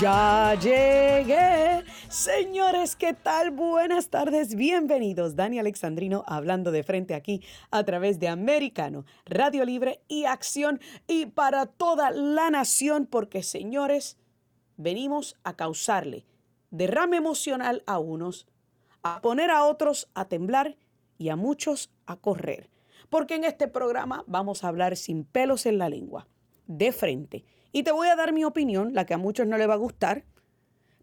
Ya llegué. Señores, ¿qué tal? Buenas tardes, bienvenidos. Dani Alexandrino hablando de frente aquí a través de Americano, Radio Libre y Acción y para toda la nación, porque señores, venimos a causarle derrame emocional a unos, a poner a otros a temblar y a muchos a correr. Porque en este programa vamos a hablar sin pelos en la lengua, de frente y te voy a dar mi opinión, la que a muchos no le va a gustar,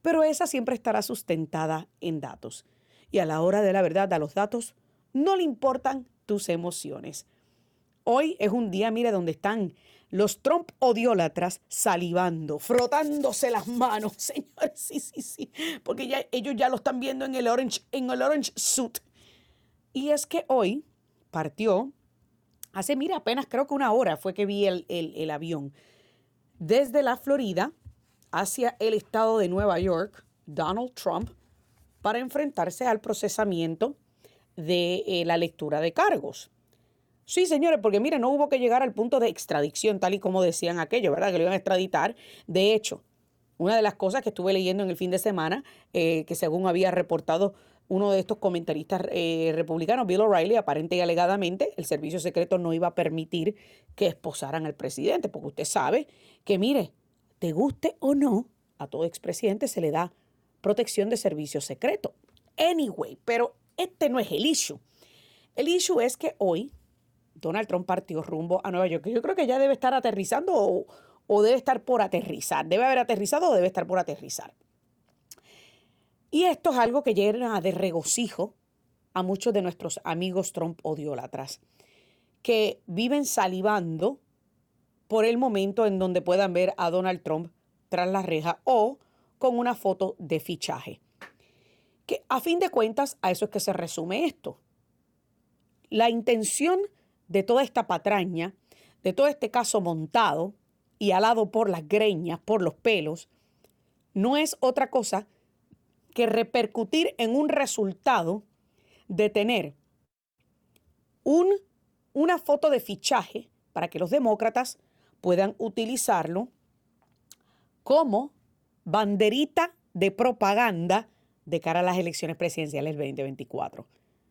pero esa siempre estará sustentada en datos. Y a la hora de la verdad, a los datos no le importan tus emociones. Hoy es un día, mire, donde están los Trump odiólatras salivando, frotándose las manos, señores, sí, sí, sí, porque ya, ellos ya lo están viendo en el orange, en el orange suit. Y es que hoy partió, hace, mira, apenas creo que una hora fue que vi el, el avión desde la Florida hacia el estado de Nueva York, Donald Trump, para enfrentarse al procesamiento de eh, la lectura de cargos. Sí, señores, porque mire, no hubo que llegar al punto de extradición, tal y como decían aquello, ¿verdad? Que lo iban a extraditar. De hecho, una de las cosas que estuve leyendo en el fin de semana, eh, que según había reportado uno de estos comentaristas eh, republicanos, Bill O'Reilly, aparente y alegadamente, el servicio secreto no iba a permitir que esposaran al presidente, porque usted sabe que, mire, te guste o no, a todo expresidente se le da protección de servicio secreto. Anyway, pero este no es el issue. El issue es que hoy Donald Trump partió rumbo a Nueva York. Yo creo que ya debe estar aterrizando o, o debe estar por aterrizar. Debe haber aterrizado o debe estar por aterrizar. Y esto es algo que llena de regocijo a muchos de nuestros amigos Trump odiólatras, que viven salivando por el momento en donde puedan ver a Donald Trump tras la reja o con una foto de fichaje. Que a fin de cuentas, a eso es que se resume esto. La intención de toda esta patraña, de todo este caso montado y alado por las greñas, por los pelos, no es otra cosa que repercutir en un resultado de tener un, una foto de fichaje para que los demócratas puedan utilizarlo como banderita de propaganda de cara a las elecciones presidenciales 2024.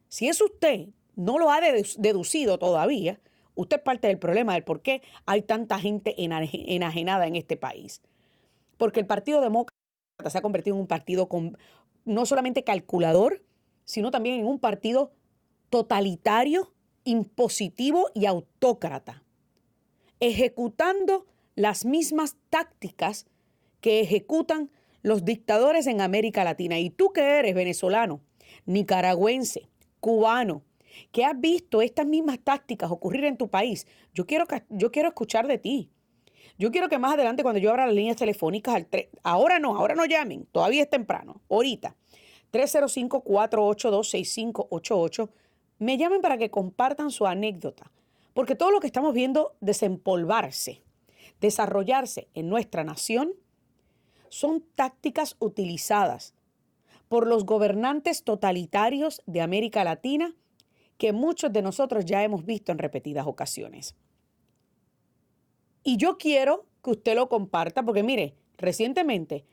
Si es usted no lo ha deducido todavía, usted es parte del problema del por qué hay tanta gente enajenada en este país. Porque el Partido Demócrata se ha convertido en un partido no solamente calculador, sino también en un partido totalitario, impositivo y autócrata, ejecutando las mismas tácticas que ejecutan los dictadores en América Latina. Y tú que eres venezolano, nicaragüense, cubano, que has visto estas mismas tácticas ocurrir en tu país, yo quiero, yo quiero escuchar de ti. Yo quiero que más adelante, cuando yo abra las líneas telefónicas, al ahora no, ahora no llamen, todavía es temprano, ahorita, 305-482-6588, me llamen para que compartan su anécdota, porque todo lo que estamos viendo desempolvarse, desarrollarse en nuestra nación, son tácticas utilizadas por los gobernantes totalitarios de América Latina que muchos de nosotros ya hemos visto en repetidas ocasiones. Y yo quiero que usted lo comparta porque mire, recientemente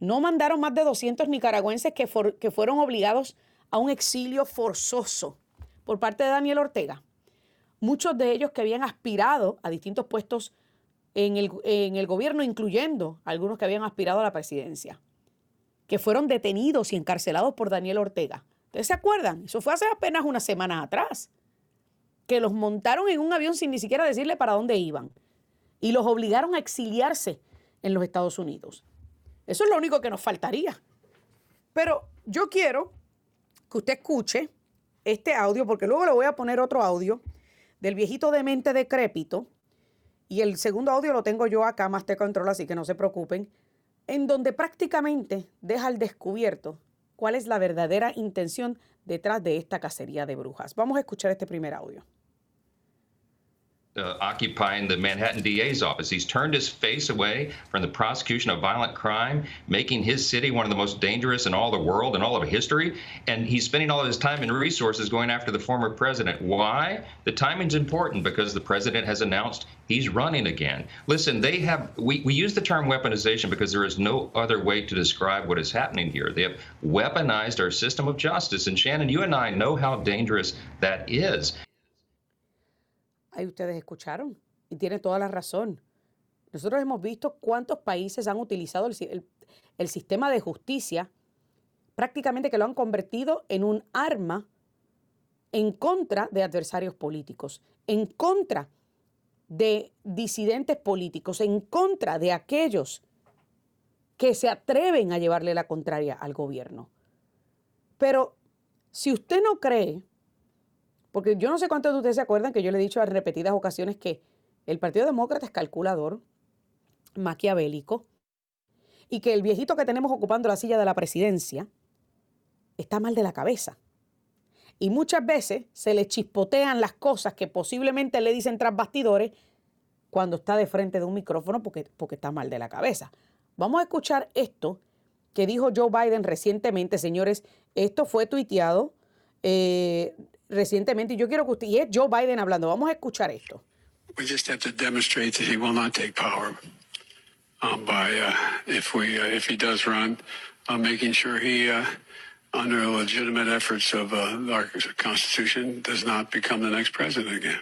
no mandaron más de 200 nicaragüenses que, que fueron obligados a un exilio forzoso por parte de Daniel Ortega. Muchos de ellos que habían aspirado a distintos puestos en el, en el gobierno, incluyendo algunos que habían aspirado a la presidencia, que fueron detenidos y encarcelados por Daniel Ortega. ¿Ustedes se acuerdan? Eso fue hace apenas unas semanas atrás, que los montaron en un avión sin ni siquiera decirle para dónde iban y los obligaron a exiliarse en los Estados Unidos. Eso es lo único que nos faltaría. Pero yo quiero que usted escuche este audio, porque luego le voy a poner otro audio del viejito de mente decrépito. Y el segundo audio lo tengo yo acá, más te control, así que no se preocupen. En donde prácticamente deja al descubierto cuál es la verdadera intención detrás de esta cacería de brujas. Vamos a escuchar este primer audio. Uh, occupying the Manhattan DA's office. He's turned his face away from the prosecution of violent crime, making his city one of the most dangerous in all the world and all of history. And he's spending all of his time and resources going after the former president. Why? The timing's important because the president has announced he's running again. Listen, they have, we, we use the term weaponization because there is no other way to describe what is happening here. They have weaponized our system of justice. And Shannon, you and I know how dangerous that is. Ahí ustedes escucharon y tiene toda la razón. Nosotros hemos visto cuántos países han utilizado el, sistema de justicia prácticamente que lo han convertido en un arma en contra de adversarios políticos, en contra de disidentes políticos, en contra de aquellos que se atreven a llevarle la contraria al gobierno. Pero si usted no cree porque yo no sé cuántos de ustedes se acuerdan que yo le he dicho en repetidas ocasiones que el Partido Demócrata es calculador, maquiavélico, y que el viejito que tenemos ocupando la silla de la presidencia está mal de la cabeza. Y muchas veces se le chispotean las cosas que posiblemente le dicen tras bastidores cuando está de frente de un micrófono porque, porque está mal de la cabeza. Vamos a escuchar esto que dijo Joe Biden recientemente, señores. Esto fue tuiteado eh, recientemente. Y yo quiero que usted, y es Joe Biden hablando. Vamos a escuchar esto. We just have to demonstrate that he will not take power um, by, uh, if we, uh, if he does run, uh, making sure he, uh, under legitimate efforts of uh, our Constitution, does not become the next president again.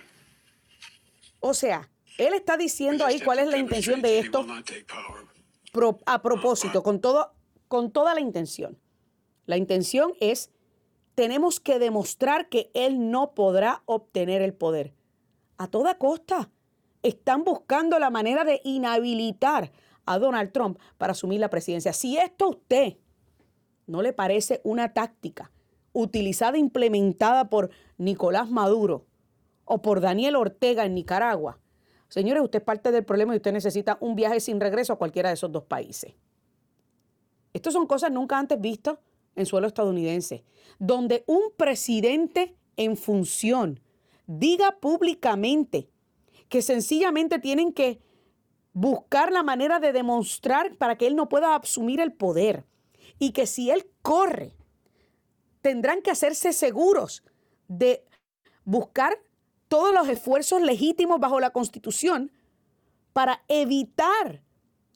O sea, él está diciendo ahí cuál es la intención de esto pro, a propósito, con, todo, con toda la intención. La intención es tenemos que demostrar que él no podrá obtener el poder. A toda costa. Están buscando la manera de inhabilitar a Donald Trump para asumir la presidencia. Si esto a usted no le parece una táctica utilizada, implementada por Nicolás Maduro o por Daniel Ortega en Nicaragua, señores, usted es parte del problema y usted necesita un viaje sin regreso a cualquiera de esos dos países. Estas son cosas nunca antes vistas en suelo estadounidense, donde un presidente en función diga públicamente que sencillamente tienen que buscar la manera de demostrar para que él no pueda asumir el poder y que si él corre, tendrán que hacerse seguros de buscar todos los esfuerzos legítimos bajo la Constitución para evitar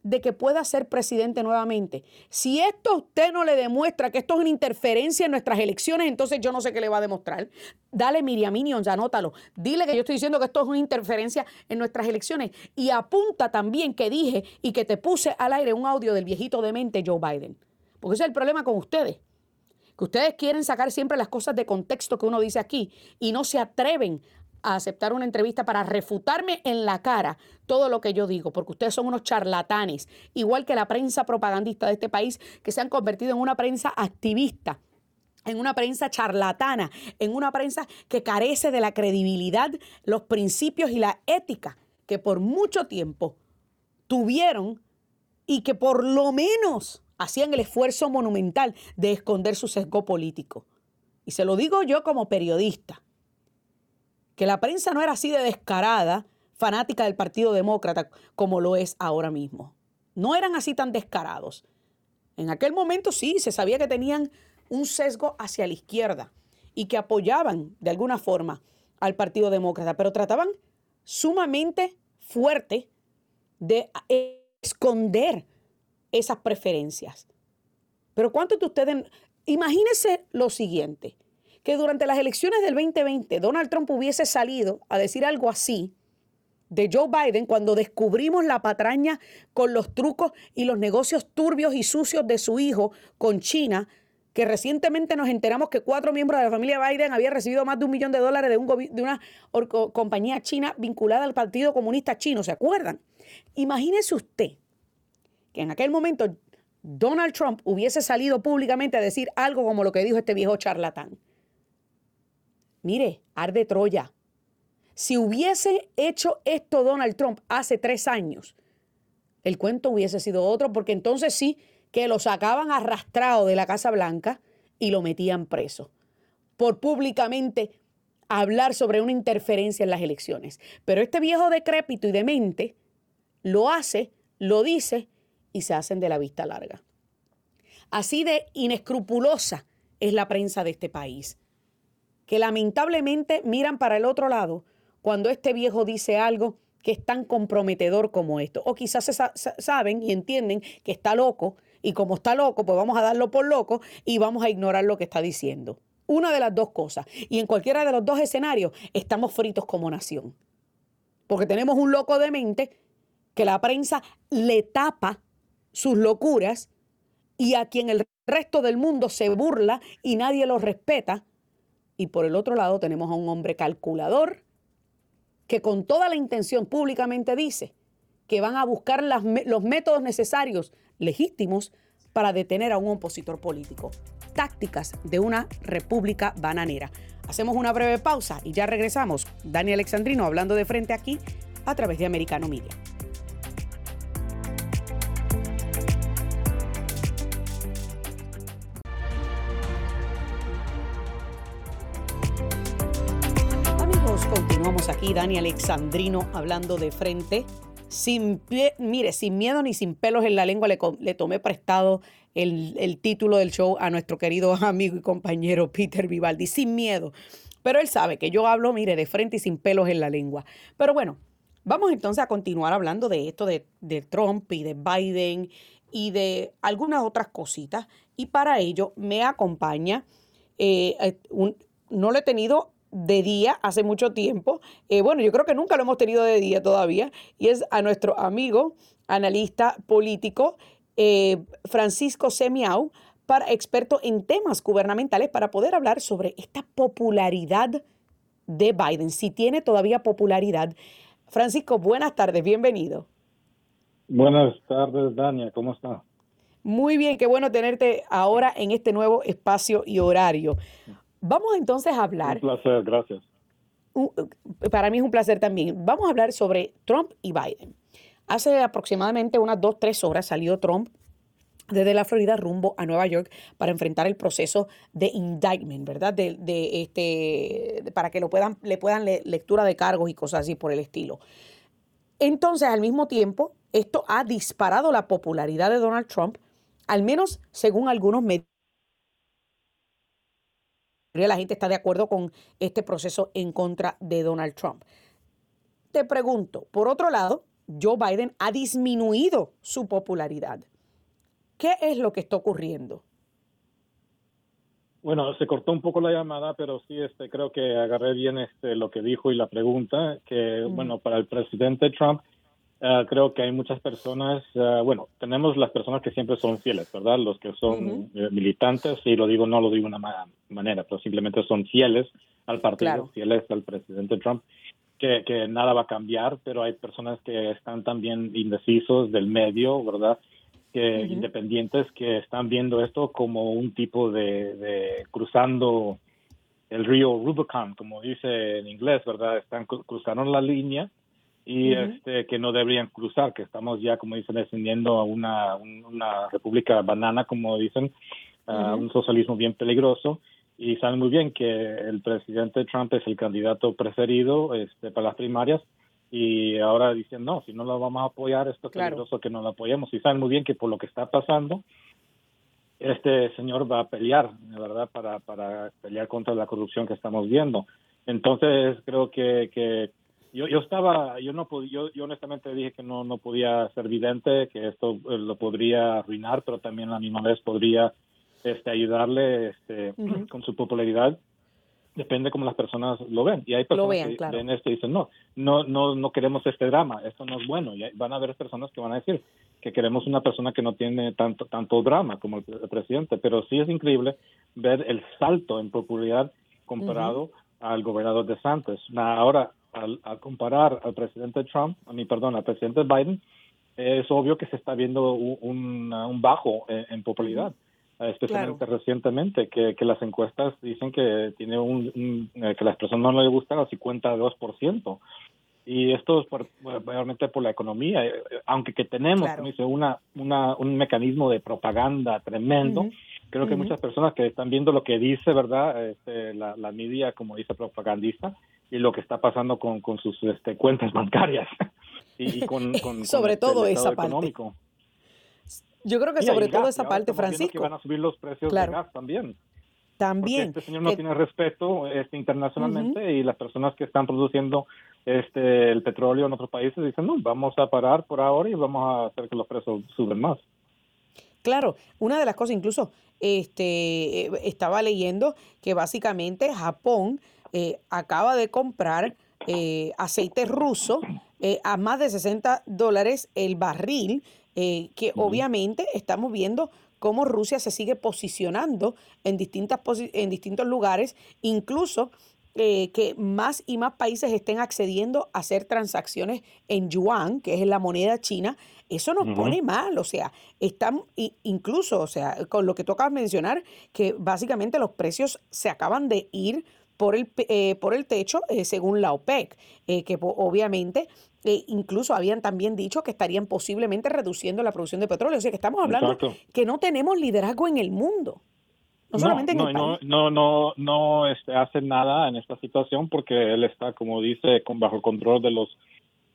de que pueda ser presidente nuevamente. Si esto a usted no le demuestra que esto es una interferencia en nuestras elecciones, entonces yo no sé qué le va a demostrar. Dale Miriam Minions, anótalo. Dile que yo estoy diciendo que esto es una interferencia en nuestras elecciones. Y apunta también que dije y que te puse al aire un audio del viejito demente Joe Biden. Porque ese es el problema con ustedes. Que ustedes quieren sacar siempre las cosas de contexto que uno dice aquí y no se atreven a aceptar una entrevista para refutarme en la cara todo lo que yo digo, porque ustedes son unos charlatanes, igual que la prensa propagandista de este país, que se han convertido en una prensa activista en una prensa charlatana, en una prensa que carece de la credibilidad, los principios y la ética que por mucho tiempo tuvieron y que por lo menos hacían el esfuerzo monumental de esconder su sesgo político. Y se lo digo yo como periodista que la prensa no era así de descarada, fanática del Partido Demócrata, como lo es ahora mismo. No eran así tan descarados. En aquel momento sí, se sabía que tenían un sesgo hacia la izquierda y que apoyaban de alguna forma al Partido Demócrata, pero trataban sumamente fuerte de esconder esas preferencias. Pero ¿cuántos de ustedes, imagínense lo siguiente, que durante las elecciones del 2020 Donald Trump hubiese salido a decir algo así de Joe Biden cuando descubrimos la patraña con los trucos y los negocios turbios y sucios de su hijo con China, que recientemente nos enteramos que cuatro miembros de la familia Biden habían recibido más de un millón de dólares de, un de una compañía china vinculada al Partido Comunista Chino, ¿se acuerdan? Imagínese usted que en aquel momento Donald Trump hubiese salido públicamente a decir algo como lo que dijo este viejo charlatán. Mire, arde Troya. Si hubiese hecho esto Donald Trump hace tres años, el cuento hubiese sido otro, porque entonces sí que lo sacaban arrastrado de la Casa Blanca y lo metían preso por públicamente hablar sobre una interferencia en las elecciones. Pero este viejo decrépito y demente lo hace, lo dice y se hacen de la vista larga. Así de inescrupulosa es la prensa de este país, que lamentablemente miran para el otro lado cuando este viejo dice algo que es tan comprometedor como esto. O quizás saben y entienden que está loco y como está loco, pues vamos a darlo por loco y vamos a ignorar lo que está diciendo. Una de las dos cosas. Y en cualquiera de los dos escenarios estamos fritos como nación. Porque tenemos un loco de mente que la prensa le tapa sus locuras y a quien el resto del mundo se burla y nadie lo respeta. Y por el otro lado tenemos a un hombre calculador que con toda la intención públicamente dice que van a buscar los métodos necesarios, legítimos, para detener a un opositor político. Tácticas de una república bananera. Hacemos una breve pausa y ya regresamos. Dani Alexandrino hablando de frente aquí a través de Americano Media. Dani Alexandrino, hablando de frente. Sin mire, sin miedo ni sin pelos en la lengua, le, tomé prestado el, título del show a nuestro querido amigo y compañero Peter Vivaldi, sin miedo. Pero él sabe que yo hablo, mire, de frente y sin pelos en la lengua. Pero bueno, vamos entonces a continuar hablando de esto de, Trump y de Biden y de algunas otras cositas. Y para ello me acompaña, eh, eh, no lo he tenido de día hace mucho tiempo. Eh, bueno, yo creo que nunca lo hemos tenido de día todavía. Y es a nuestro amigo, analista político, eh, Francisco Semiau, para, experto en temas gubernamentales, para poder hablar sobre esta popularidad de Biden, si tiene todavía popularidad. Francisco, buenas tardes, bienvenido. Buenas tardes, Dania, ¿cómo está? Muy bien, qué bueno tenerte ahora en este nuevo espacio y horario. Vamos entonces a hablar. Un placer, gracias. Para mí es un placer también. Vamos a hablar sobre Trump y Biden. Hace aproximadamente unas dos, tres horas salió Trump desde la Florida rumbo a Nueva York para enfrentar el proceso de indictment, ¿verdad? De, este, para que lo puedan, le puedan lectura de cargos y cosas así por el estilo. Entonces, al mismo tiempo, esto ha disparado la popularidad de Donald Trump, al menos según algunos medios la gente está de acuerdo con este proceso en contra de Donald Trump. Te pregunto, por otro lado, Joe Biden ha disminuido su popularidad. ¿Qué es lo que está ocurriendo? Bueno, se cortó un poco la llamada, pero sí, este, creo que agarré bien este, lo que dijo y la pregunta, que, bueno, para el presidente Trump, Ah, creo que hay muchas personas, ah, bueno, tenemos las personas que siempre son fieles, ¿verdad? Los que son eh, militantes, y lo digo, no lo digo de una manera, pero simplemente son fieles al partido, fieles al presidente Trump, que, que, nada va a cambiar, pero hay personas que están también indecisos del medio, ¿verdad? Que independientes que están viendo esto como un tipo de, de cruzando el río Rubicon, como dice en inglés, ¿verdad? Están cruzando la línea y este que no deberían cruzar, que estamos ya, como dicen, descendiendo a una, una república banana, como dicen, a un socialismo bien peligroso. Y saben muy bien que el presidente Trump es el candidato preferido este, para las primarias. Y ahora dicen, no, si no lo vamos a apoyar, esto es peligroso que no lo apoyemos. Y saben muy bien que por lo que está pasando, este señor va a pelear, ¿verdad?, para, para pelear contra la corrupción que estamos viendo. Entonces, creo que, que yo, yo estaba, yo no podía, yo, yo, honestamente dije que no, no podía ser vidente, que esto eh, lo podría arruinar, pero también a la misma vez podría este, ayudarle este, con su popularidad. Depende cómo las personas lo ven. Y hay personas que ven esto y dicen, no, no, no, no queremos este drama, esto no es bueno. Y van a haber personas que van a decir que queremos una persona que no tiene tanto, tanto drama como el, presidente. Pero sí es increíble ver el salto en popularidad comparado al gobernador de Santos. Ahora, al, comparar al presidente Trump, a mi perdón, al presidente Biden, es obvio que se está viendo un, un bajo en, popularidad, especialmente recientemente, que, que, las encuestas dicen que tiene un, eh, que las personas no le gustan al 52%. Y esto es por, realmente por la economía, eh, aunque que tenemos, como dice, una, una, un mecanismo de propaganda tremendo, creo que muchas personas que están viendo lo que dice, ¿verdad? Este, la, la media, como dice, propagandista, y lo que está pasando con, con sus este, cuentas bancarias. y, con, sobre todo esa parte. Yo creo que sobre todo esa parte, Francisco. Que van a subir los precios de gas también. También. este señor no tiene respeto este, internacionalmente y las personas que están produciendo este el petróleo en otros países dicen, no, vamos a parar por ahora y vamos a hacer que los precios suben más. Claro, una de las cosas, incluso este, eh, estaba leyendo que básicamente Japón eh, acaba de comprar eh, aceite ruso a más de 60 dólares el barril, que obviamente estamos viendo cómo Rusia se sigue posicionando en, distintas en distintos lugares, incluso eh, que más y más países estén accediendo a hacer transacciones en yuan, que es la moneda china, eso nos pone mal, o sea, están incluso, o sea, con lo que tú acabas de mencionar, que básicamente los precios se acaban de ir por el, eh, por el techo eh, según la OPEC, que obviamente e incluso habían también dicho que estarían posiblemente reduciendo la producción de petróleo. O sea que estamos hablando que no tenemos liderazgo en el mundo. No, solamente en el no, no, no, no este, hace nada en esta situación porque él está, como dice, con bajo control de los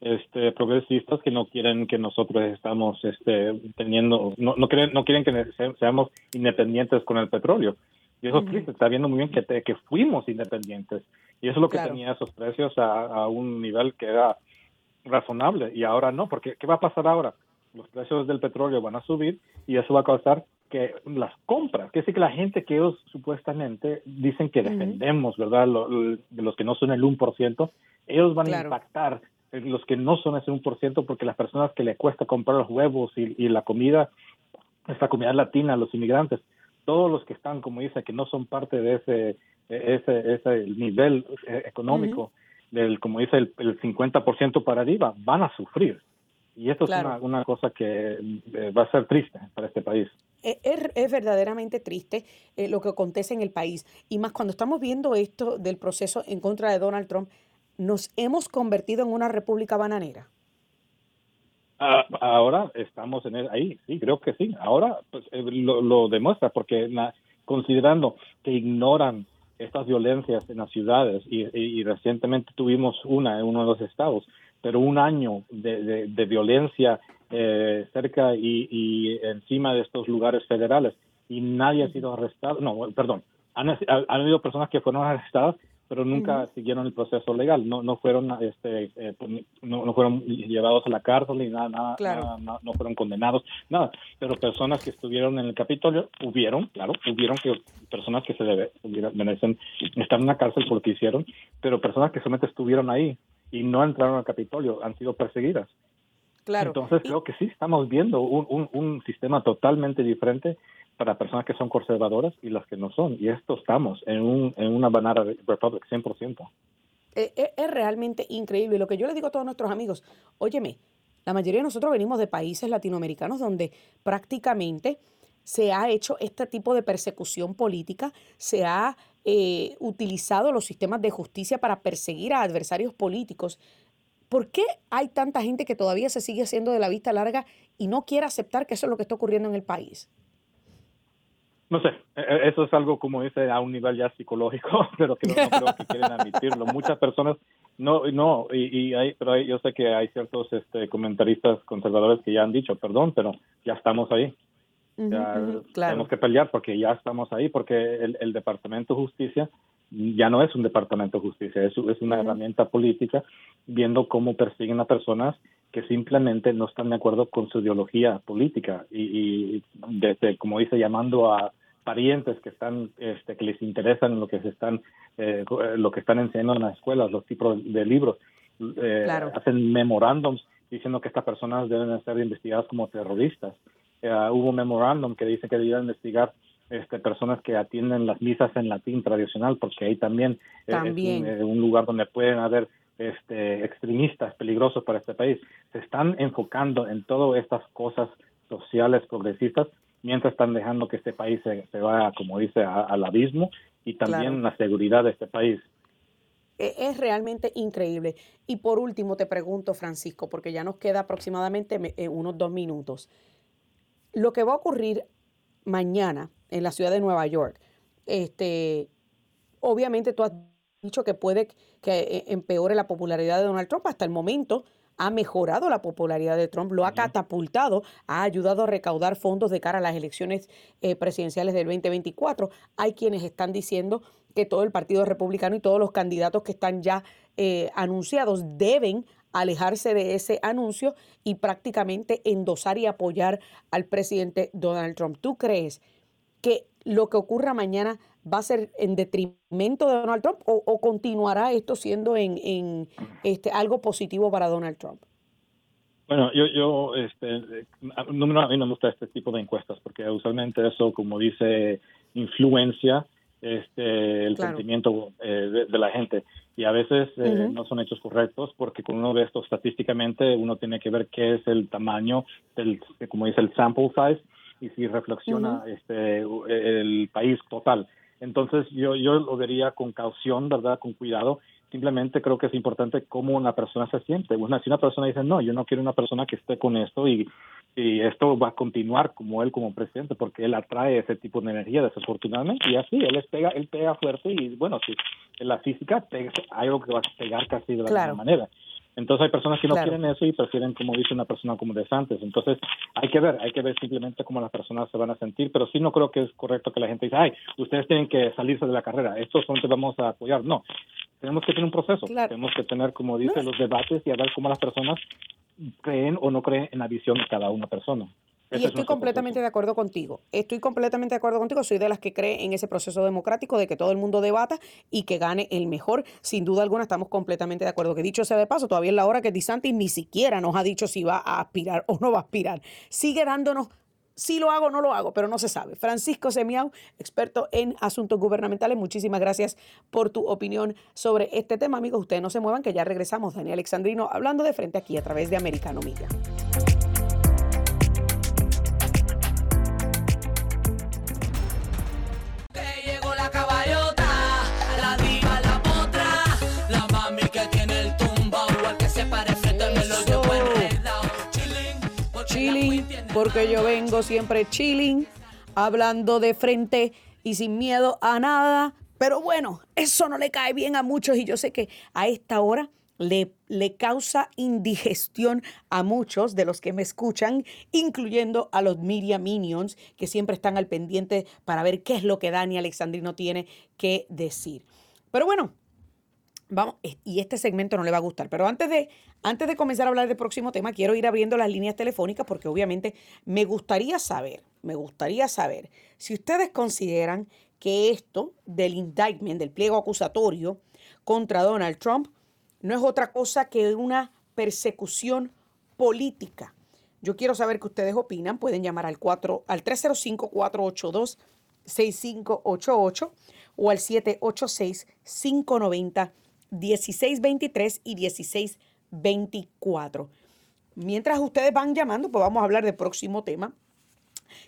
este, progresistas que no quieren que nosotros estamos este, teniendo, no, no, quieren, no quieren que seamos independientes con el petróleo. Y eso es triste, está viendo muy bien que, que fuimos independientes. Y eso es lo que tenía esos precios a, a un nivel que era razonable y ahora no, porque ¿qué va a pasar ahora? Los precios del petróleo van a subir y eso va a causar que las compras, que es que la gente que ellos supuestamente dicen que defendemos, ¿verdad? de los que no son el 1%, ellos van a impactar los que no son ese 1% porque las personas que le cuesta comprar los huevos y, la comida, esta comida latina, los inmigrantes, todos los que están, como dice, que no son parte de ese, ese, ese nivel eh, económico, del, como dice, el, el 50% para arriba, van a sufrir. Y esto es una, una, cosa que eh, va a ser triste para este país. E, es, es verdaderamente triste eh, lo que acontece en el país. Y más cuando estamos viendo esto del proceso en contra de Donald Trump, ¿nos hemos convertido en una república bananera? Ah, ahora estamos en ahí, sí, creo que sí. Ahora pues, eh, lo, lo, demuestra porque considerando que ignoran estas violencias en las ciudades y, recientemente tuvimos una en uno de los estados, pero un año de, de, violencia eh, cerca y, encima de estos lugares federales y nadie ha sido arrestado, no, perdón, han, han habido personas que fueron arrestadas pero nunca siguieron el proceso legal, no no fueron este eh, pues, no, no, fueron llevados a la cárcel ni nada, nada, no fueron condenados, nada, pero personas que estuvieron en el Capitolio hubieron, claro, hubieron que personas que se debe, merecen estar en la cárcel por lo que hicieron, pero personas que solamente estuvieron ahí y no entraron al Capitolio han sido perseguidas. Claro. Entonces creo que sí estamos viendo un, un, un sistema totalmente diferente para personas que son conservadoras y las que no son. Y esto estamos en, un, en una banana republic 100%. Es, es realmente increíble. Y lo que yo le digo a todos nuestros amigos, óyeme, la mayoría de nosotros venimos de países latinoamericanos donde prácticamente se ha hecho este tipo de persecución política, se ha eh, utilizado los sistemas de justicia para perseguir a adversarios políticos. ¿Por qué hay tanta gente que todavía se sigue haciendo de la vista larga y no quiere aceptar que eso es lo que está ocurriendo en el país? No sé, e, e, eso es algo como dice a un nivel ya psicológico, pero que no, creo que quieren admitirlo. Muchas personas no, no, y, y hay, pero yo sé que hay ciertos este, comentaristas conservadores que ya han dicho, perdón, pero ya estamos ahí. Ya Tenemos que pelear porque ya estamos ahí, porque el, el, Departamento de Justicia ya no es un Departamento de Justicia, es, es una herramienta política viendo cómo persiguen a personas que simplemente no están de acuerdo con su ideología política. Y, y desde, como dice, llamando a parientes que están este, que les interesan lo que se están eh, lo que están enseñando en las escuelas los tipos de libros eh, hacen memorándums diciendo que estas personas deben ser investigadas como terroristas. Eh, hubo un memorándum que dice que deberían investigar este, personas que atienden las misas en latín tradicional porque ahí también, también. es un, lugar donde pueden haber este, extremistas peligrosos para este país. Se están enfocando en todas estas cosas sociales progresistas mientras están dejando que este país se, se vaya, como dice, al abismo y también la seguridad de este país. e, es realmente increíble. Y por último te pregunto, Francisco, porque ya nos queda aproximadamente eh, unos dos minutos. Lo que va a ocurrir mañana en la ciudad de Nueva York, este, obviamente tú has dicho que puede que eh, empeore la popularidad de Donald Trump. Hasta el momento ha mejorado la popularidad de Trump, lo ha catapultado, ha ayudado a recaudar fondos de cara a las elecciones eh, presidenciales del 2024. Hay quienes están diciendo que todo el Partido Republicano y todos los candidatos que están ya eh, anunciados deben alejarse de ese anuncio y prácticamente endosar y apoyar al presidente Donald Trump. ¿Tú crees que lo que ocurra mañana va a ser en detrimento de Donald Trump o, continuará esto siendo en, este, algo positivo para Donald Trump? Bueno, yo, yo este, a mí no me gusta este tipo de encuestas porque usualmente eso, como dice, influencia este, el sentimiento eh, de, la gente y a veces eh, no son hechos correctos porque cuando uno ve esto estadísticamente uno tiene que ver qué es el tamaño del, como dice el sample size y si reflexiona este el país total. Entonces yo, yo lo vería con caución, ¿verdad? Con cuidado. Simplemente creo que es importante cómo una persona se siente. Una, si una persona dice, no, yo no quiero una persona que esté con esto y, y esto va a continuar como él como presidente, porque él atrae ese tipo de energía desafortunadamente. Y así, él, pega, él pega fuerte y bueno, si en la física hay algo que va a pegar casi de la misma manera. Entonces hay personas que no quieren eso y prefieren, como dice una persona como de antes. Entonces hay que ver, hay que ver simplemente cómo las personas se van a sentir, pero sí no creo que es correcto que la gente diga, ay, ustedes tienen que salirse de la carrera, estos son que vamos a apoyar. No, tenemos que tener un proceso, tenemos que tener, como dice, los debates y a ver cómo las personas creen o no creen en la visión de cada una persona. Y estoy completamente de acuerdo contigo. Estoy completamente de acuerdo contigo. Soy de las que cree en ese proceso democrático de que todo el mundo debata y que gane el mejor. Sin duda alguna estamos completamente de acuerdo. Que dicho sea de paso, todavía es la hora que DeSantis ni siquiera nos ha dicho si va a aspirar o no va a aspirar. Sigue dándonos si lo hago o no lo hago, pero no se sabe. Francisco Semiau, experto en asuntos gubernamentales, muchísimas gracias por tu opinión sobre este tema. Amigos, ustedes no se muevan, que ya regresamos. Daniel Alexandrino hablando de frente aquí a través de Americano Media. Porque yo vengo siempre chilling, hablando de frente y sin miedo a nada. Pero bueno, eso no le cae bien a muchos y yo sé que a esta hora le, le, causa indigestión a muchos de los que me escuchan, incluyendo a los media minions que siempre están al pendiente para ver qué es lo que Dani Alexandrino tiene que decir. Pero bueno, Vamos, y este segmento no le va a gustar, pero antes de, antes de comenzar a hablar del próximo tema, quiero ir abriendo las líneas telefónicas porque obviamente me gustaría saber, me gustaría saber si ustedes consideran que esto del indictment, del pliego acusatorio contra Donald Trump, no es otra cosa que una persecución política. Yo quiero saber qué ustedes opinan. Pueden llamar al, 4, al 305-482-6588 o al 786-590. 1623 y 1624. Mientras ustedes van llamando, pues vamos a hablar del próximo tema,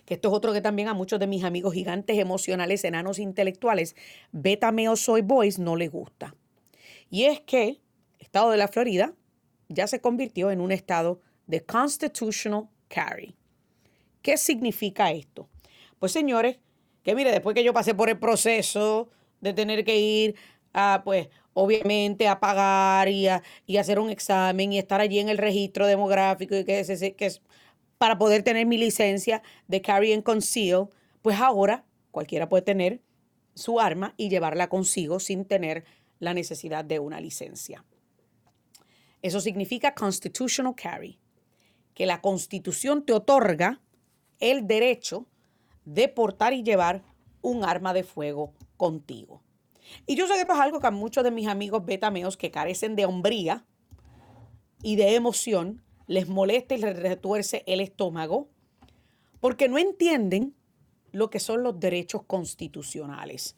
que esto es otro que también a muchos de mis amigos gigantes emocionales, enanos intelectuales, Betameo Soy Boys, no les gusta. Y es que el estado de la Florida ya se convirtió en un estado de constitutional carry. ¿Qué significa esto? Pues señores, que mire, después que yo pasé por el proceso de tener que ir a, pues, obviamente a pagar y, a, hacer un examen y estar allí en el registro demográfico y que es, que es para poder tener mi licencia de carry and conceal, pues ahora cualquiera puede tener su arma y llevarla consigo sin tener la necesidad de una licencia. Eso significa constitutional carry, que la constitución te otorga el derecho de portar y llevar un arma de fuego contigo. Y yo sé que esto es algo que a muchos de mis amigos betameos que carecen de hombría y de emoción les molesta y les retuerce el estómago porque no entienden lo que son los derechos constitucionales.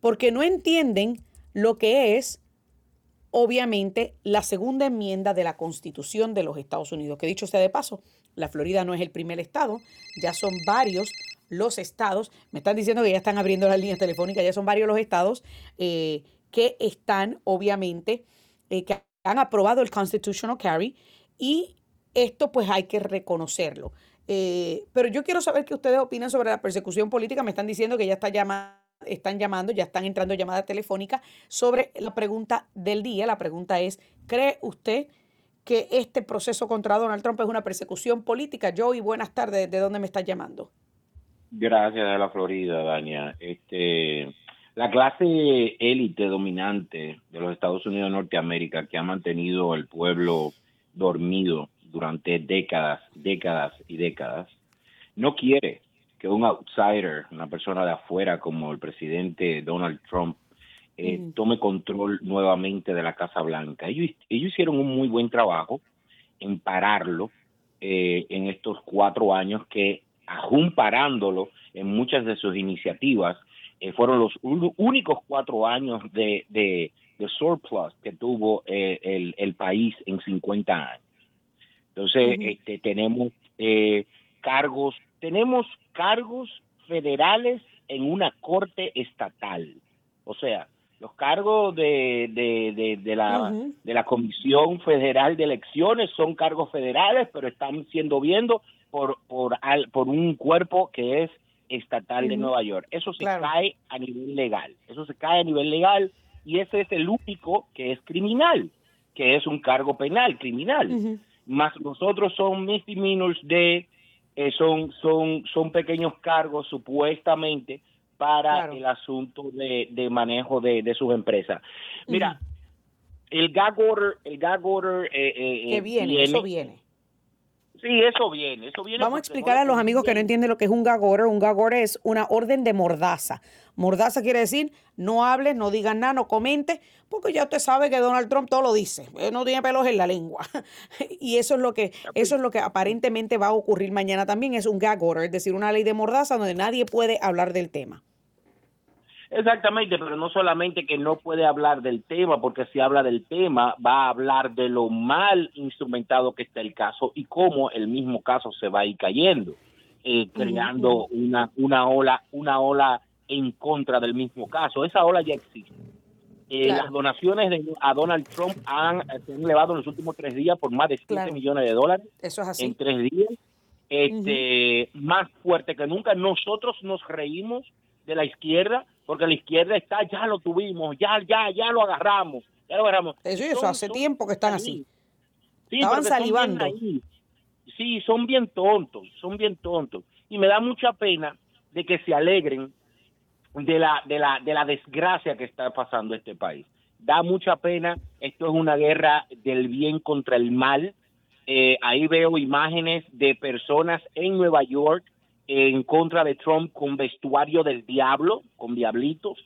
Porque no entienden lo que es, obviamente, la segunda enmienda de la Constitución de los Estados Unidos. Que dicho sea de paso, la Florida no es el primer estado, ya son varios los estados, me están diciendo que ya están abriendo las líneas telefónicas, ya son varios los estados eh, que están, obviamente, eh, que han aprobado el Constitutional Carry y esto pues hay que reconocerlo. Eh, pero yo quiero saber qué ustedes opinan sobre la persecución política. Me están diciendo que ya está están llamando, ya están entrando llamadas telefónicas sobre la pregunta del día. La pregunta es, ¿cree usted que este proceso contra Donald Trump es una persecución política? Joey, buenas tardes. ¿De dónde me estás llamando? Gracias a la Florida, Dania. Este, la clase élite dominante de los Estados Unidos de Norteamérica que ha mantenido el pueblo dormido durante décadas, décadas y décadas, no quiere que un outsider, una persona de afuera como el presidente Donald Trump, eh, tome control nuevamente de la Casa Blanca. Ellos, ellos hicieron un muy buen trabajo en pararlo eh, en estos cuatro años que, aún parándolo en muchas de sus iniciativas, eh, fueron los únicos cuatro años de, de, surplus que tuvo el, el país en 50 años. Entonces, este, tenemos eh, cargos, tenemos cargos federales en una corte estatal. O sea, los cargos de, de, de, la, de la Comisión Federal de Elecciones son cargos federales, pero están siendo viendo por, por, por un cuerpo que es estatal de Nueva York. Eso se cae a nivel legal. Eso se cae a nivel legal y ese es el único que es criminal, que es un cargo penal, criminal más nosotros son misdemeanors de, eh, son, son, son pequeños cargos supuestamente para el asunto de, de manejo de, de, sus empresas. Mira, el gag order, el gag order eh, eh, que viene, eso viene. Sí, eso viene, eso viene. Vamos a explicar a los amigos que no entienden lo que es un gag order. Un gag order es una orden de mordaza. Mordaza quiere decir no hables, no digas nada, no comentes, porque ya usted sabe que Donald Trump todo lo dice. no tiene pelos en la lengua. y eso es lo que eso es lo que aparentemente va a ocurrir mañana también. Es un gag order, es decir, una ley de mordaza donde nadie puede hablar del tema. Exactamente, pero no solamente que no puede hablar del tema, porque si habla del tema va a hablar de lo mal instrumentado que está el caso y cómo el mismo caso se va a ir cayendo, eh, creando una, una ola, una ola en contra del mismo caso. Esa ola ya existe. Eh, las donaciones de, a Donald Trump han, se han elevado en los últimos tres días por más de 15 millones de dólares. Eso es así. En tres días. Este, Más fuerte que nunca. Nosotros nos reímos de la izquierda porque la izquierda está, ya lo tuvimos, ya, ya, ya lo agarramos, ya lo agarramos. Eso, eso hace tiempo que están así. Estaban salivando. Sí, son bien tontos, son bien tontos. Y me da mucha pena de que se alegren de la, de la, de la desgracia que está pasando este país. Da mucha pena, esto es una guerra del bien contra el mal. Eh, ahí veo imágenes de personas en Nueva York en contra de Trump con vestuario del diablo, con diablitos.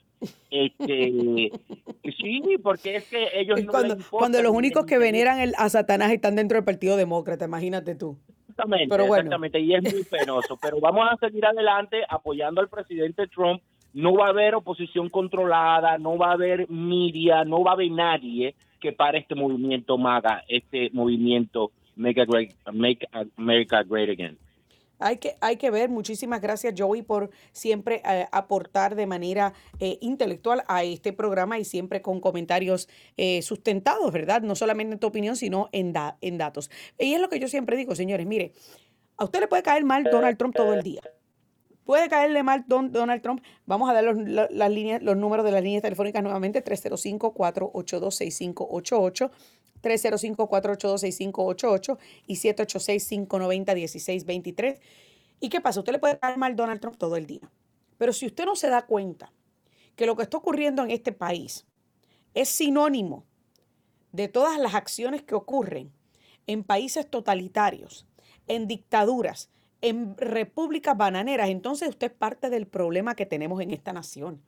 Este, sí, porque es que ellos no cuando, cuando los únicos que veneran el, a Satanás están dentro del Partido Demócrata, imagínate tú. Exactamente, pero exactamente, y es muy penoso. pero vamos a seguir adelante apoyando al presidente Trump. No va a haber oposición controlada, no va a haber media, no va a haber nadie que pare este movimiento MAGA, este movimiento Make, Make America Great Again. Hay que, hay que ver, muchísimas gracias Joey por siempre eh, aportar de manera eh, intelectual a este programa y siempre con comentarios eh, sustentados, ¿verdad? No solamente en tu opinión, sino en, en datos. Y es lo que yo siempre digo, señores, mire, a usted le puede caer mal Donald Trump todo el día. Puede caerle mal Donald Trump. Vamos a dar los, las líneas, los números de las líneas telefónicas nuevamente, 305-482-6588. 305-482-6588 y 786-590-1623. ¿Y qué pasa? Usted le puede caer mal Donald Trump todo el día. Pero si usted no se da cuenta que lo que está ocurriendo en este país es sinónimo de todas las acciones que ocurren en países totalitarios, en dictaduras, en repúblicas bananeras, entonces usted es parte del problema que tenemos en esta nación.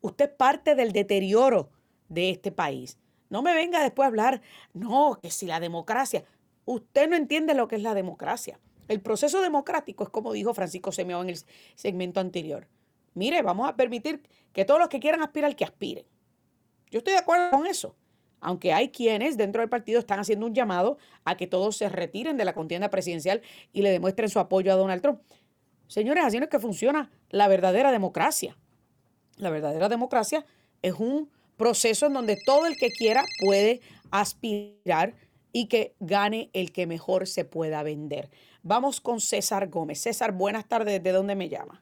Usted es parte del deterioro de este país. No me venga después a hablar, no, que si la democracia. Usted no entiende lo que es la democracia. El proceso democrático es como dijo Francisco Semeo en el segmento anterior. Mire, vamos a permitir que todos los que quieran aspirar, que aspiren. Yo estoy de acuerdo con eso. Aunque hay quienes dentro del partido están haciendo un llamado a que todos se retiren de la contienda presidencial y le demuestren su apoyo a Donald Trump. Señores, así no es que funciona la verdadera democracia. La verdadera democracia es un proceso en donde todo el que quiera puede aspirar y que gane el que mejor se pueda vender. Vamos con César Gómez. César, buenas tardes. ¿De dónde me llama?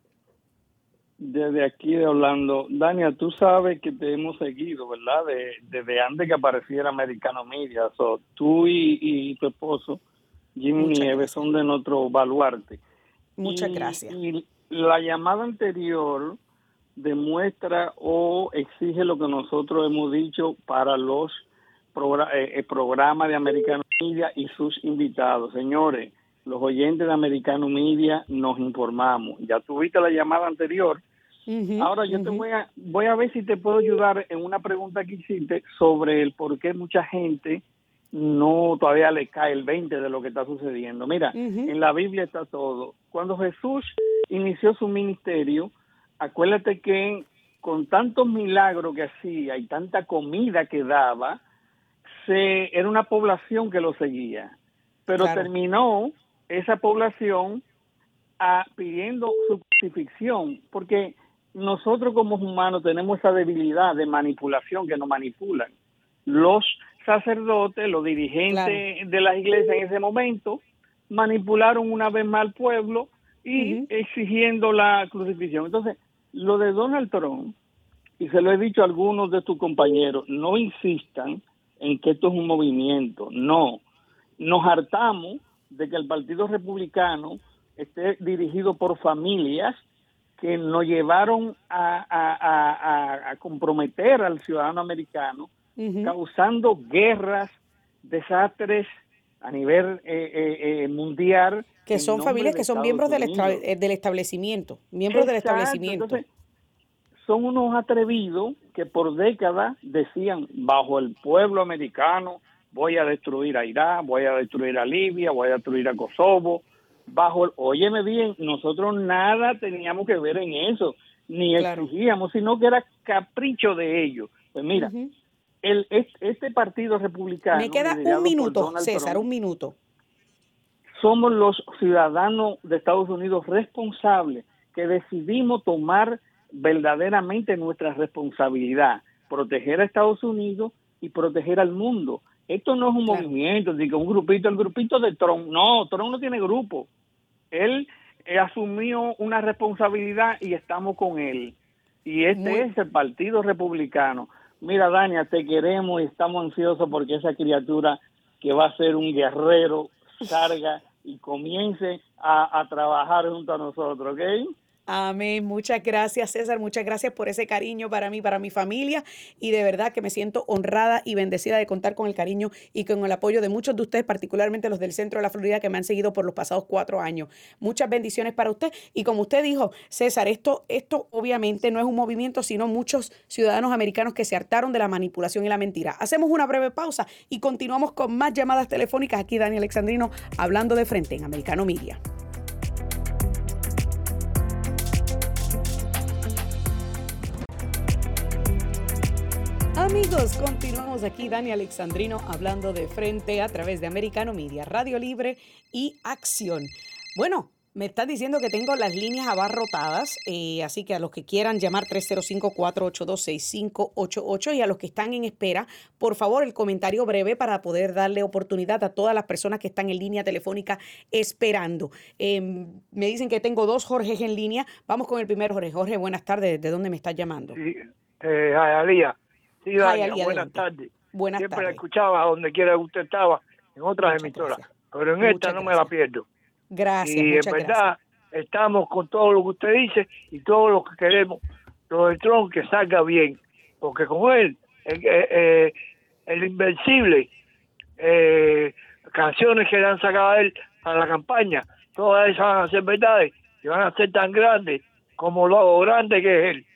Desde aquí de Orlando. Dania, tú sabes que te hemos seguido, ¿verdad? desde antes que apareciera Americano Media. tú y, tu esposo, Jimmy Nieves, son de nuestro baluarte. Muchas gracias. Y la llamada anterior demuestra o exige lo que nosotros hemos dicho para los eh, programas de Americano Media y sus invitados. Señores, los oyentes de Americano Media nos informamos. Ya tuviste la llamada anterior. Ahora yo te voy a, voy a ver si te puedo ayudar en una pregunta que hiciste sobre el por qué mucha gente no todavía le cae el 20 de lo que está sucediendo. Mira, en la Biblia está todo. Cuando Jesús inició su ministerio, acuérdate que con tantos milagros que hacía y tanta comida que daba, se, era una población que lo seguía. Pero terminó esa población a, pidiendo su crucifixión, porque nosotros como humanos tenemos esa debilidad de manipulación que nos manipulan. Los sacerdotes, los dirigentes de las iglesias en ese momento, manipularon una vez más al pueblo y exigiendo la crucifixión. Entonces, lo de Donald Trump, y se lo he dicho a algunos de tus compañeros, no insistan en que esto es un movimiento, no. Nos hartamos de que el Partido Republicano esté dirigido por familias que nos llevaron a, comprometer al ciudadano americano, causando guerras, desastres a nivel eh, eh, eh, mundial. Que son familias que son miembros del, del, establecimiento, miembros del establecimiento. son unos atrevidos que por décadas decían, bajo el pueblo americano, voy a destruir a Irak, voy a destruir a Libia, voy a destruir a Kosovo, bajo, óyeme bien, nosotros nada teníamos que ver en eso, ni exigíamos, sino que era capricho de ellos. Pues mira, el, este partido republicano... Me queda un minuto, César, un minuto. Somos los ciudadanos de Estados Unidos responsables que decidimos tomar verdaderamente nuestra responsabilidad, proteger a Estados Unidos y proteger al mundo. Esto no es un movimiento, digo, un grupito, el grupito de Trump. No, Trump no tiene grupo. Él eh, asumió una responsabilidad y estamos con él. Y este es el Partido Republicano. Mira, Dania, te queremos y estamos ansiosos porque esa criatura que va a ser un guerrero salga y comience a, a trabajar junto a nosotros, ¿ok? Amén. Muchas gracias, César. Muchas gracias por ese cariño para mí, para mi familia. Y de verdad que me siento honrada y bendecida de contar con el cariño y con el apoyo de muchos de ustedes, particularmente los del centro de la Florida que me han seguido por los pasados cuatro años. Muchas bendiciones para usted. Y como usted dijo, César, esto, esto obviamente no es un movimiento, sino muchos ciudadanos americanos que se hartaron de la manipulación y la mentira. Hacemos una breve pausa y continuamos con más llamadas telefónicas. Aquí Dani Alexandrino hablando de frente en Americano Media. Amigos, continuamos aquí, Dani Alexandrino, hablando de frente a través de Americano Media, Radio Libre y Acción. Bueno, me están diciendo que tengo las líneas abarrotadas, eh, así que a los que quieran llamar 305-482-6588 y a los que están en espera, por favor, el comentario breve para poder darle oportunidad a todas las personas que están en línea telefónica esperando. Em, me dicen que tengo dos Jorges en línea. Vamos con el primero, Jorge. Jorge, buenas tardes. ¿De dónde me estás llamando? Sí, eh, Alía. Sí, Dania, buenas tardes. Buenas Siempre la escuchaba donde quiera que usted estaba, en otras emisoras, pero en esta no me la pierdo. Gracias. Y en verdad estamos con todo lo que usted dice y todo lo que queremos, lo de Trump que salga bien, porque con él, el, eh, el Invencible, eh, canciones que le han sacado a él para la campaña, todas esas van a ser verdades y van a ser tan grandes como lo grande que es él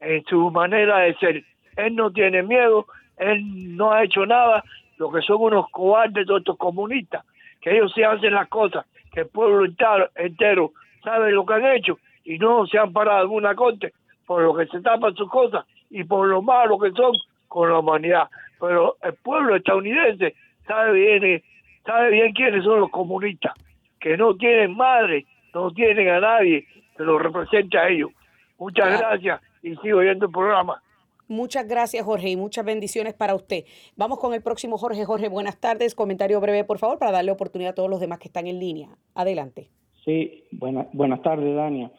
en su manera de ser él no tiene miedo, él no ha hecho nada, lo que son unos cobardes todos estos comunistas, que ellos se hacen las cosas, que el pueblo entero, sabe lo que han hecho y no se han parado en una corte por lo que se tapan sus cosas y por lo malo que son con la humanidad. Pero el pueblo estadounidense sabe bien, sabe bien quiénes son los comunistas, que no tienen madre, no tienen a nadie que los represente a ellos. Muchas gracias y sigo oyendo el programa. Muchas gracias, Jorge, y muchas bendiciones para usted. Vamos con el próximo Jorge. Jorge, buenas tardes. Comentario breve, por favor, para darle oportunidad a todos los demás que están en línea. Adelante. Sí, buena, buenas tardes, Dania.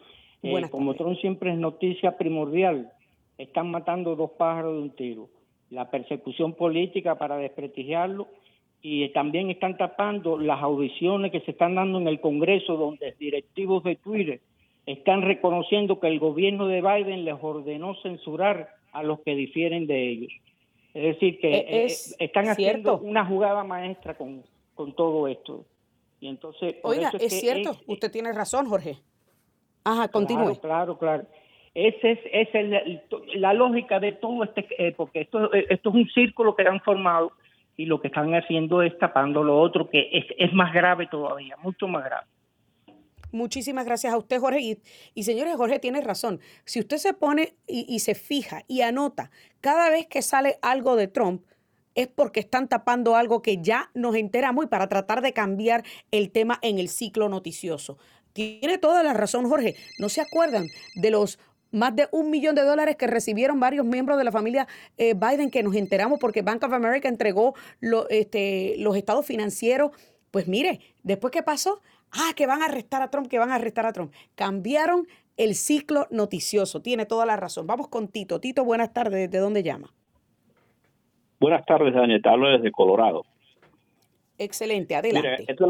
Eh, como Trump siempre es noticia primordial, están matando dos pájaros de un tiro. La persecución política para desprestigiarlo y también están tapando las audiciones que se están dando en el Congreso donde directivos de Twitter están reconociendo que el gobierno de Biden les ordenó censurar a los que difieren de ellos. Es decir, que e, eh, están haciendo una jugada maestra con, con todo esto. Y entonces, Oiga, es, cierto, usted tiene razón, Jorge. Ajá, continúe. Claro, claro, Esa es, es la lógica de todo este, eh, porque esto, eh, esto es un círculo que han formado y lo que están haciendo es tapando lo otro, que es, es más grave todavía, mucho más grave. Muchísimas gracias a usted, Jorge. Y, señores, Jorge tiene razón. Si usted se pone y, se fija y anota cada vez que sale algo de Trump, es porque están tapando algo que ya nos enteramos y para tratar de cambiar el tema en el ciclo noticioso. Tiene toda la razón, Jorge. ¿No se acuerdan de los más de un millón de dólares que recibieron varios miembros de la familia eh, Biden que nos enteramos porque Bank of America entregó este, los estados financieros? Pues mire, después qué pasó, ah, que van a arrestar a Trump, que van a arrestar a Trump. Cambiaron el ciclo noticioso. Tiene toda la razón. Vamos con Tito. Tito, buenas tardes. ¿De dónde llama? Buenas tardes, Daniel. Te hablo desde Colorado. Excelente, adelante. esta,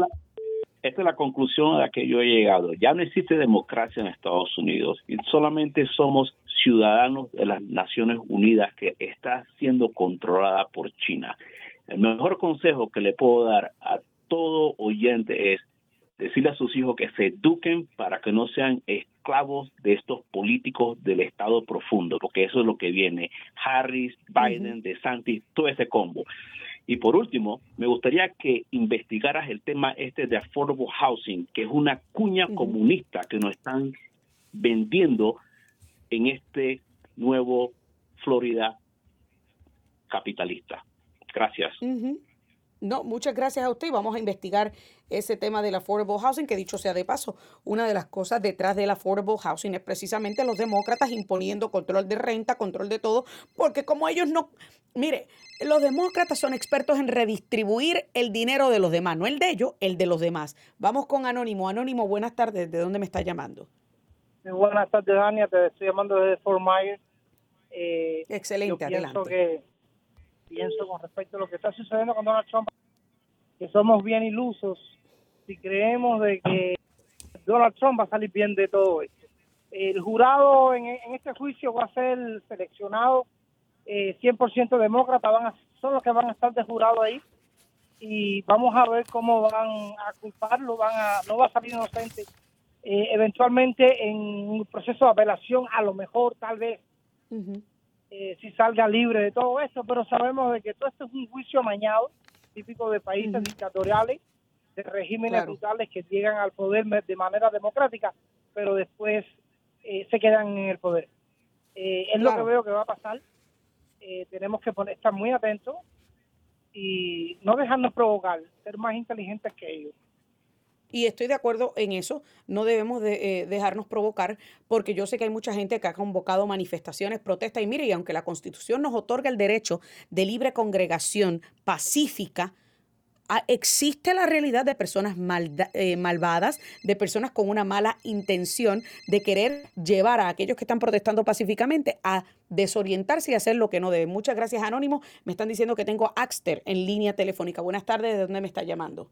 es la, conclusión a la que yo he llegado. Ya no existe democracia en Estados Unidos y solamente somos ciudadanos de las Naciones Unidas que está siendo controlada por China. El mejor consejo que le puedo dar a todo oyente es decirle a sus hijos que se eduquen para que no sean esclavos de estos políticos del Estado profundo, porque eso es lo que viene. Harris, Biden, DeSantis, todo ese combo. Y por último, me gustaría que investigaras el tema este de affordable housing, que es una cuña comunista que nos están vendiendo en este nuevo Florida capitalista. Gracias. No, muchas gracias a usted y vamos a investigar ese tema del affordable housing, que dicho sea de paso, una de las cosas detrás del affordable housing es precisamente los demócratas imponiendo control de renta, control de todo, porque como ellos no, mire, los demócratas son expertos en redistribuir el dinero de los demás, no el de ellos, el de los demás. Vamos con Anónimo. Anónimo, buenas tardes, ¿de dónde me está llamando? buenas tardes, Dania, te estoy llamando desde Fort Myers. Eh, Excelente, adelante. Que pienso con respecto a lo que está sucediendo con Donald Trump, que somos bien ilusos si creemos de que Donald Trump va a salir bien de todo esto. El jurado en, este juicio va a ser seleccionado eh, 100% demócrata, van a, son los que van a estar de jurado ahí y vamos a ver cómo van a culparlo, van a, no va a salir inocente. Eh, eventualmente en un proceso de apelación, a lo mejor tal vez eh, si salga libre de todo esto, pero sabemos de que todo esto es un juicio amañado, típico de países dictatoriales, de regímenes brutales que llegan al poder de manera democrática, pero después eh, se quedan en el poder. Eh, es lo que veo que va a pasar. tenemos que poner, estar muy atentos y no dejarnos provocar, ser más inteligentes que ellos. Y estoy de acuerdo en eso, no debemos de, eh, dejarnos provocar, porque yo sé que hay mucha gente que ha convocado manifestaciones, protestas, y mire, y aunque la Constitución nos otorga el derecho de libre congregación pacífica, ah, existe la realidad de personas eh, malvadas, de personas con una mala intención de querer llevar a aquellos que están protestando pacíficamente a desorientarse y hacer lo que no deben. Muchas gracias, Anónimo. Me están diciendo que tengo a Axter en línea telefónica. Buenas tardes, ¿de dónde me está llamando?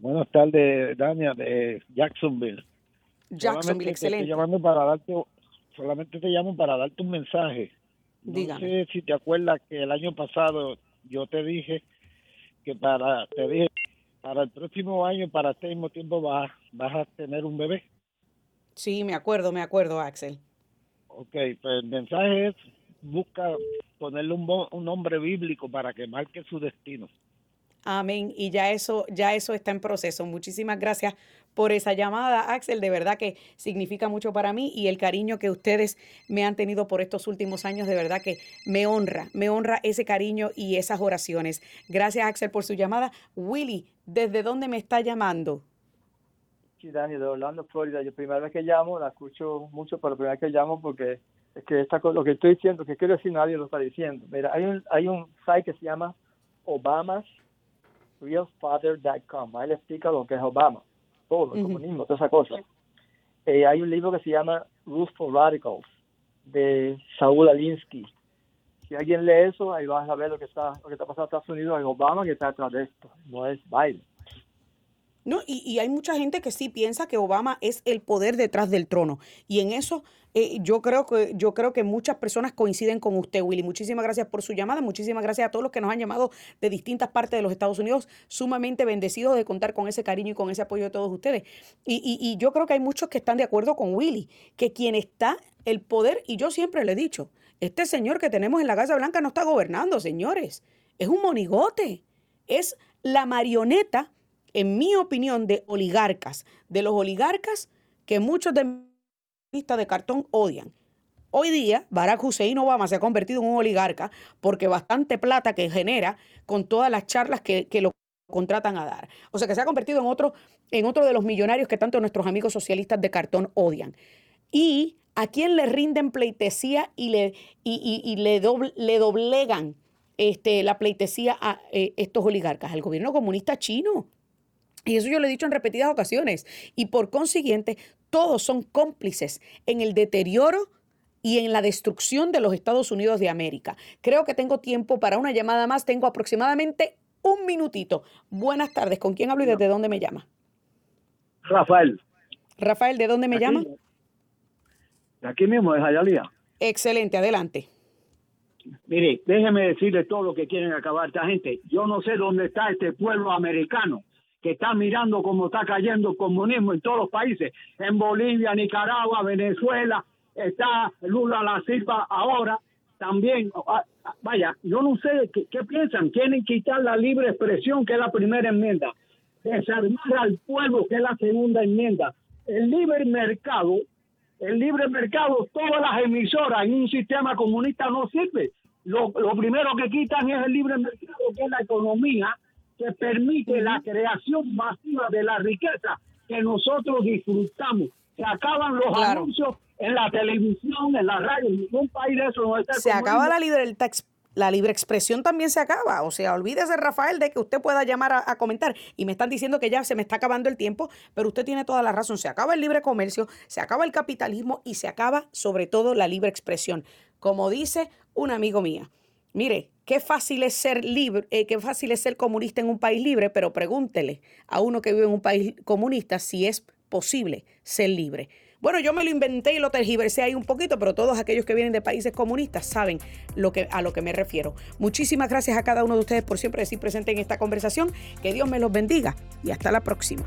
Buenas tardes, Dania, de Jacksonville. Jacksonville, excelente. Te llamando para darte, solamente te llamo para darte un mensaje. No sé si te acuerdas que el año pasado yo te dije que para, te dije, para el próximo año, para este mismo tiempo, vas, vas a tener un bebé. Sí, me acuerdo, me acuerdo, Axel. Ok, pues el mensaje es, busca ponerle un, un nombre bíblico para que marque su destino. Amén. Y ya eso, ya eso está en proceso. Muchísimas gracias por esa llamada, Axel. De verdad que significa mucho para mí y el cariño que ustedes me han tenido por estos últimos años, de verdad que me honra, me honra ese cariño y esas oraciones. Gracias, Axel, por su llamada. Willy, ¿desde dónde me está llamando? Sí, Dani, de Orlando, Florida. Yo primera vez que llamo, la escucho mucho, pero la primera vez que llamo porque es que esta, lo que estoy diciendo, que quiero decir nadie lo está diciendo. Mira, hay un, hay un site que se llama obamasrealfather.com. Ahí le explica lo que es Obama, todo, el comunismo, toda esa cosa. Eh, hay un libro que se llama Rules for Radicals, de Saúl Alinsky. Si alguien lee eso, ahí vas a ver lo que está, lo que está pasando en Estados Unidos, es Obama que está detrás de esto, no es Biden. No, y, hay mucha gente que sí piensa que Obama es el poder detrás del trono. Y en eso eh, yo, creo que, yo creo que muchas personas coinciden con usted, Willy. Muchísimas gracias por su llamada. Muchísimas gracias a todos los que nos han llamado de distintas partes de los Estados Unidos. Sumamente bendecidos de contar con ese cariño y con ese apoyo de todos ustedes. Y, y yo creo que hay muchos que están de acuerdo con Willy, que quien está el poder, y yo siempre le he dicho, este señor que tenemos en la Casa Blanca no está gobernando, señores. Es un monigote. Es la marioneta en mi opinión, de oligarcas, de los oligarcas que muchos de de cartón odian. Hoy día, Barack Hussein Obama se ha convertido en un oligarca porque bastante plata que genera con todas las charlas que, lo contratan a dar. O sea que se ha convertido en otro, en otro de los millonarios que tanto nuestros amigos socialistas de cartón odian. Y a quién le rinden pleitesía y le, y, le, le doblegan este, la pleitesía a eh, estos oligarcas, al gobierno comunista chino. Y eso yo lo he dicho en repetidas ocasiones. Y por consiguiente, todos son cómplices en el deterioro y en la destrucción de los Estados Unidos de América. Creo que tengo tiempo para una llamada más. Tengo aproximadamente un minutito. Buenas tardes. ¿Con quién hablo y desde dónde me llama? Rafael. Rafael, ¿de dónde me llama? De aquí mismo, de Jayalía. Excelente, adelante. Mire, déjeme decirle todo lo que quieren acabar esta gente. Yo no sé dónde está este pueblo americano que está mirando cómo está cayendo el comunismo en todos los países, en Bolivia, Nicaragua, Venezuela, está Lula la Silva ahora también. Ah, ah, vaya, yo no sé qué, piensan, quieren quitar la libre expresión, que es la primera enmienda, desarmar al pueblo, que es la segunda enmienda. El libre mercado, el libre mercado, todas las emisoras en un sistema comunista no sirve. Lo, lo primero que quitan es el libre mercado, que es la economía, que permite la creación masiva de la riqueza que nosotros disfrutamos. Se acaban los anuncios en la televisión, en la radio, en ningún país de eso no está Se acaba la libre, la libre expresión también se acaba. O sea, olvídese, Rafael, de que usted pueda llamar a, comentar. Y me están diciendo que ya se me está acabando el tiempo, pero usted tiene toda la razón. Se acaba el libre comercio, se acaba el capitalismo y se acaba sobre todo la libre expresión. Como dice un amigo mía, mire, Qué fácil es ser libre, eh, qué fácil es ser comunista en un país libre, pero pregúntele a uno que vive en un país comunista si es posible ser libre. Bueno, yo me lo inventé y lo tergiversé ahí un poquito, pero todos aquellos que vienen de países comunistas saben lo que, a lo que me refiero. Muchísimas gracias a cada uno de ustedes por siempre decir presente en esta conversación. Que Dios me los bendiga y hasta la próxima.